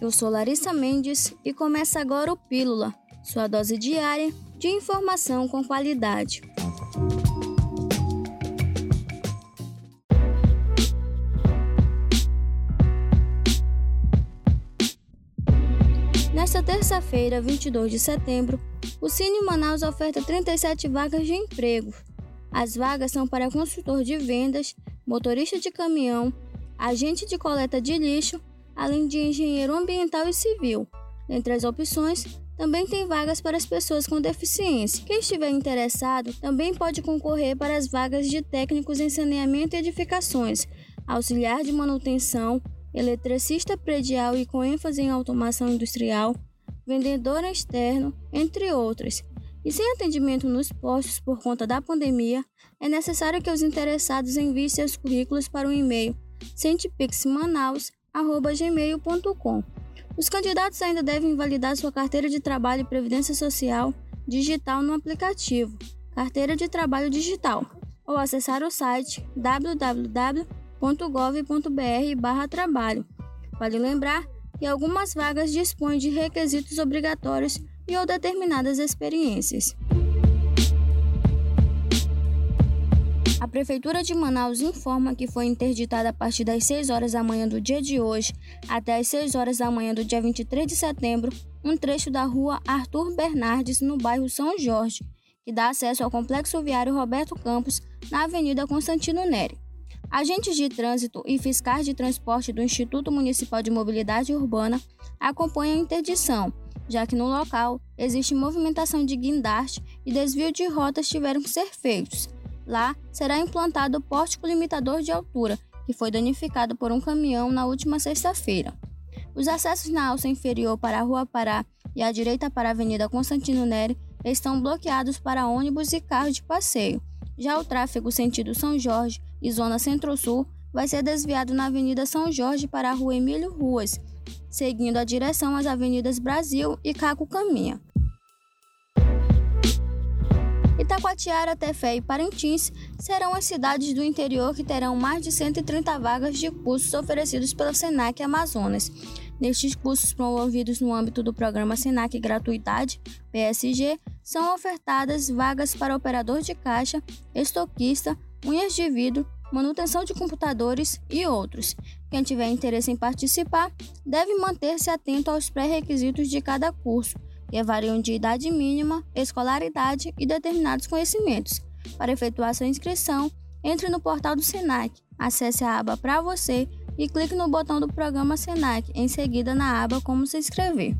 Eu sou Larissa Mendes e começa agora o Pílula, sua dose diária de informação com qualidade. Nesta terça-feira, 22 de setembro, o Cine Manaus oferta 37 vagas de emprego. As vagas são para consultor de vendas, motorista de caminhão, agente de coleta de lixo, além de engenheiro ambiental e civil. Entre as opções, também tem vagas para as pessoas com deficiência. Quem estiver interessado também pode concorrer para as vagas de técnicos em saneamento e edificações, auxiliar de manutenção, eletricista predial e com ênfase em automação industrial, vendedor externo, entre outras. E sem atendimento nos postos por conta da pandemia, é necessário que os interessados enviem seus currículos para o e-mail centipixmanaus.gmail.com. Os candidatos ainda devem validar sua carteira de trabalho e previdência social digital no aplicativo Carteira de Trabalho Digital ou acessar o site www.gov.br/trabalho. Vale lembrar que algumas vagas dispõem de requisitos obrigatórios e ou determinadas experiências. A Prefeitura de Manaus informa que foi interditada a partir das 6 horas da manhã do dia de hoje até as 6 horas da manhã do dia 23 de setembro um trecho da rua Arthur Bernardes, no bairro São Jorge, que dá acesso ao complexo viário Roberto Campos, na Avenida Constantino Neri. Agentes de trânsito e fiscais de transporte do Instituto Municipal de Mobilidade Urbana acompanham a interdição, já que no local existe movimentação de guindaste e desvio de rotas tiveram que ser feitos. Lá será implantado o pórtico limitador de altura, que foi danificado por um caminhão na última sexta-feira. Os acessos na alça inferior para a Rua Pará e à direita para a Avenida Constantino Neri estão bloqueados para ônibus e carros de passeio. Já o tráfego sentido São Jorge e zona Centro-Sul vai ser desviado na Avenida São Jorge para a Rua Emílio Ruas, seguindo a direção às avenidas Brasil e Caco Caminha. Itacoatiara, Tefé e Parintins serão as cidades do interior que terão mais de 130 vagas de cursos oferecidos pelo SENAC Amazonas. Nestes cursos promovidos no âmbito do programa SENAC Gratuidade, PSG, são ofertadas vagas para operador de caixa, estoquista, unhas de vidro, manutenção de computadores e outros. Quem tiver interesse em participar deve manter-se atento aos pré-requisitos de cada curso, que variam de idade mínima, escolaridade e determinados conhecimentos. Para efetuar sua inscrição, entre no portal do SENAC, acesse a aba Para Você e clique no botão do programa SENAC, em seguida na aba Como se inscrever.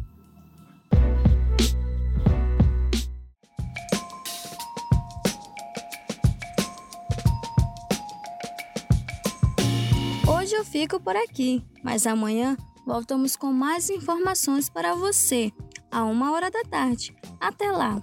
Hoje eu fico por aqui, mas amanhã voltamos com mais informações para você, a uma hora da tarde. Até lá!